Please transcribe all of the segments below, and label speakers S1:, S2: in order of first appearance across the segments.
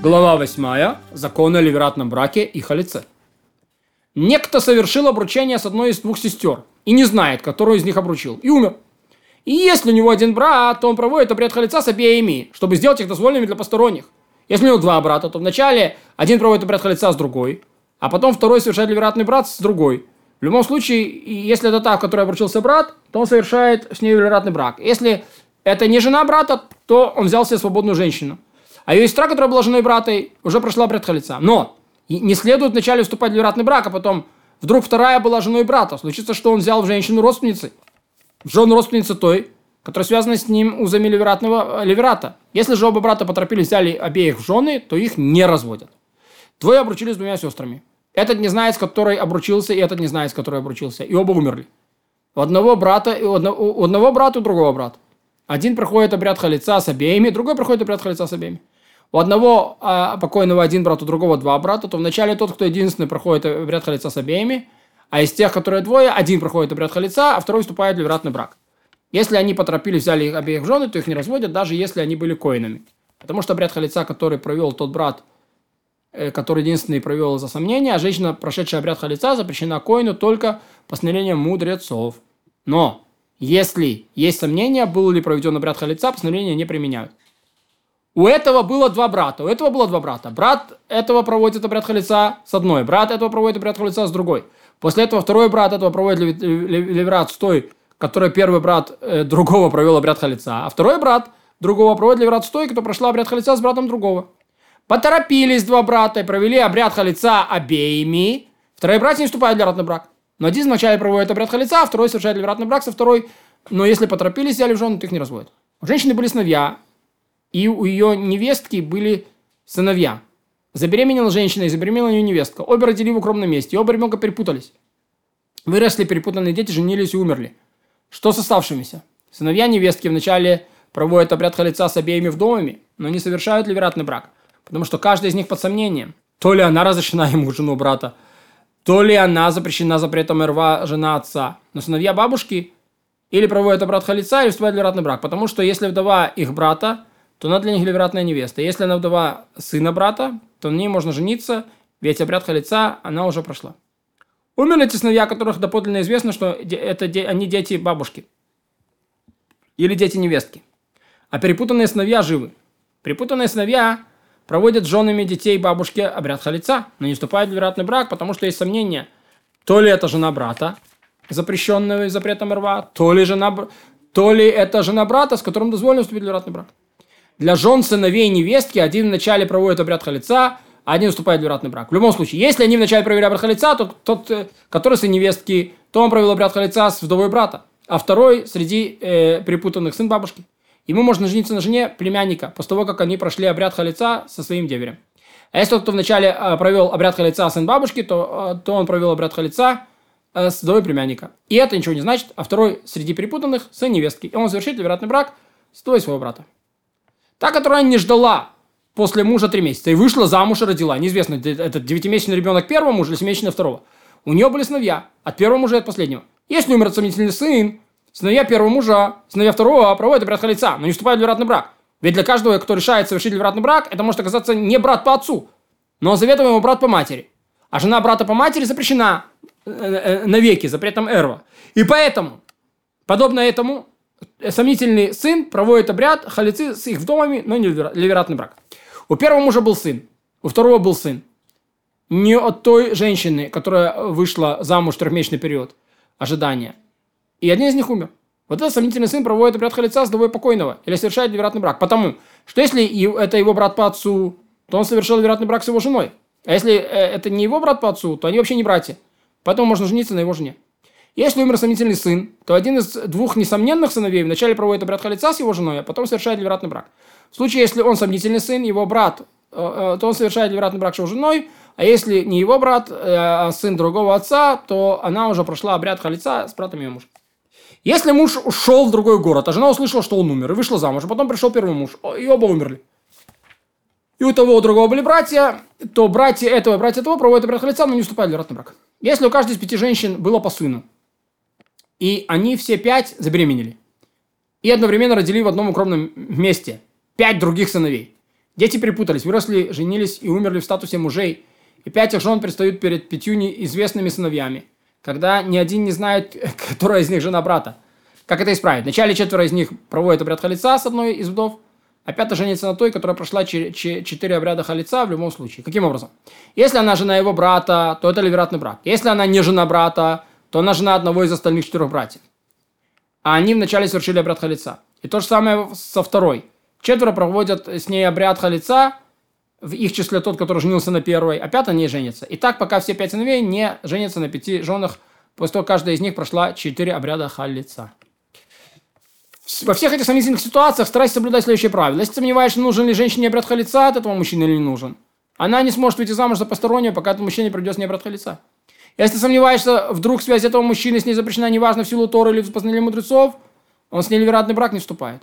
S1: Глава 8. Законы о ливератном браке и халице. Некто совершил обручение с одной из двух сестер и не знает, которую из них обручил, и умер. И если у него один брат, то он проводит обряд халица с обеими, чтобы сделать их дозволенными для посторонних. Если у него два брата, то вначале один проводит обряд халица с другой, а потом второй совершает ливератный брат с другой. В любом случае, если это та, в которой обручился брат, то он совершает с ней ливератный брак. Если это не жена брата, то он взял себе свободную женщину. А ее сестра, которая была женой брата, уже прошла брат халица. Но не следует вначале вступать в ливератный брак, а потом вдруг вторая была женой брата. Случится, что он взял в женщину родственницы. В жену родственницы той, которая связана с ним узами ливератного э, ливерата. Если же оба брата поторопились, взяли обеих в жены, то их не разводят. Двое обручились с двумя сестрами. Этот не знает, с которой обручился, и этот не знает, с которой обручился. И оба умерли. У одного брата, у одного, у одного брата, у другого брата. Один проходит обряд халица с обеими, другой проходит обряд халица с обеими у одного а, покойного один брат, у другого два брата, то вначале тот, кто единственный, проходит обряд халица с обеими, а из тех, которые двое, один проходит обряд халица, а второй вступает в ливратный брак. Если они поторопились, взяли их обеих в жены, то их не разводят, даже если они были коинами. Потому что обряд халица, который провел тот брат, э, который единственный провел из-за сомнения, а женщина, прошедшая обряд халица, запрещена коину только постановлением мудрецов. Но если есть сомнения, был ли проведен обряд халица, постановления не применяют. У этого было два брата. У этого было два брата. Брат этого проводит обряд халица с одной. Брат этого проводит обряд халица с другой. После этого второй брат этого проводит ливерат с той, который первый брат э, другого провел обряд халица. А второй брат другого проводит ливерат с той, кто прошла обряд халица с братом другого. Поторопились два брата и провели обряд халица обеими. Второй брат не вступает в ливератный брак. Но один вначале проводит обряд халица, а второй совершает ливератный брак со второй. Но если поторопились, взяли в жену, то их не разводят. У женщины были сыновья, и у ее невестки были сыновья. Забеременела женщина и забеременела ее невестка. Обе родили в укромном месте, и оба ребенка перепутались. Выросли перепутанные дети, женились и умерли. Что с оставшимися? Сыновья невестки вначале проводят обряд халица с обеими вдовами, но не совершают ливератный брак, потому что каждый из них под сомнением. То ли она разрешена ему жену брата, то ли она запрещена запретом рва жена отца. Но сыновья бабушки или проводят обряд халица, или вступают в ливератный брак, потому что если вдова их брата, то она для них ливератная невеста. Если она вдова сына брата, то на ней можно жениться, ведь обряд халица она уже прошла. Умерли те сыновья, которых доподлинно известно, что это они дети бабушки. Или дети невестки. А перепутанные сыновья живы. Перепутанные сыновья проводят с женами детей бабушки обряд халица, но не вступают в вероятный брак, потому что есть сомнения, то ли это жена брата, запрещенного запретом рва, то ли, жена, то ли это жена брата, с которым дозволено вступить в вероятный брак. Для жен, сыновей и невестки один вначале проводит обряд халица, а один вступает в вероятный брак. В любом случае, если они вначале провели обряд халица, то тот, э, который сын невестки, то он провел обряд халица с вдовой брата, а второй среди э, перепутанных сын бабушки. Ему можно жениться на жене племянника, после того, как они прошли обряд халица со своим деверем. А если тот, кто вначале э, провел обряд халица сын бабушки, то, э, то он провел обряд халица с вдовой племянника. И это ничего не значит, а второй среди перепутанных сын невестки. И он совершит вероятный брак с вдовой своего брата. Та, которая не ждала после мужа три месяца и вышла замуж и родила. Неизвестно, этот девятимесячный ребенок первого мужа или семимесячный второго. У нее были сыновья. От первого мужа и от последнего. Если умер сомнительный сын, сыновья первого мужа, сыновья второго проводят обряд халица, но не вступают в вероятный брак. Ведь для каждого, кто решает совершить вероятный брак, это может оказаться не брат по отцу, но заветом ему брат по матери. А жена брата по матери запрещена э, э, навеки запретом Эрва. И поэтому, подобно этому, сомнительный сын проводит обряд халицы с их вдовами, но не ливератный брак. У первого мужа был сын, у второго был сын. Не от той женщины, которая вышла замуж в трехмесячный период ожидания. И один из них умер. Вот этот сомнительный сын проводит обряд халица с вдовой покойного или совершает ливератный брак. Потому что если это его брат по отцу, то он совершил ливератный брак с его женой. А если э, это не его брат по отцу, то они вообще не братья. Поэтому можно жениться на его жене. Если умер сомнительный сын, то один из двух несомненных сыновей вначале проводит обряд халица с его женой, а потом совершает ливератный брак. В случае, если он сомнительный сын, его брат, э, э, то он совершает ливератный брак с его женой, а если не его брат, э, а сын другого отца, то она уже прошла обряд халица с братом ее мужа. Если муж ушел в другой город, а жена услышала, что он умер, и вышла замуж, а потом пришел первый муж, и оба умерли. И у того, у другого были братья, то братья этого братья того проводят обряд халица, но не вступают в брак. Если у каждой из пяти женщин было по сыну, и они все пять забеременели. И одновременно родили в одном укромном месте пять других сыновей. Дети перепутались, выросли, женились и умерли в статусе мужей. И пять их жен предстают перед пятью неизвестными сыновьями, когда ни один не знает, которая из них жена брата. Как это исправить? Вначале четверо из них проводят обряд халица с одной из вдов, а пятая женится на той, которая прошла четыре обряда халица в любом случае. Каким образом? Если она жена его брата, то это ливератный брак. Если она не жена брата, то она жена одного из остальных четырех братьев. А они вначале совершили обряд халица. И то же самое со второй. Четверо проводят с ней обряд халица, в их числе тот, который женился на первой, а пятая не женится. И так, пока все пять сыновей не женятся на пяти женах, после того, каждая из них прошла четыре обряда халица. Во всех этих сомнительных ситуациях старайся соблюдать следующее правило. Если сомневаешься, нужен ли женщине обряд халица от этого мужчины или не нужен, она не сможет выйти замуж за постороннего, пока этот придется не обряд халица. Если сомневаешься, вдруг связь этого мужчины с ней запрещена, неважно, в силу Торы или в познании мудрецов, он с ней невероятный брак не вступает.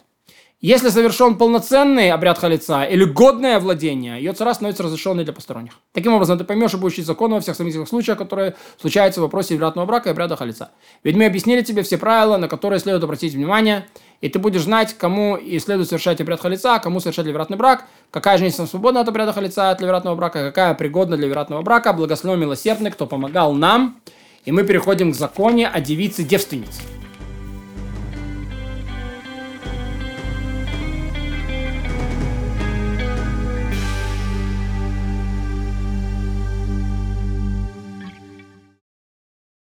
S1: Если совершен полноценный обряд халица или годное владение, ее цара становится разрешенной для посторонних. Таким образом, ты поймешь и будешь учить законы во всех сомнительных случаях, которые случаются в вопросе вероятного брака и обряда халица. Ведь мы объяснили тебе все правила, на которые следует обратить внимание, и ты будешь знать, кому и следует совершать обряд халица, а кому совершать ливератный брак, какая женщина свободна от обряда халица, от ливератного брака, какая пригодна для ливератного брака. Благословен милосердный, кто помогал нам. И мы переходим к законе о девице-девственнице.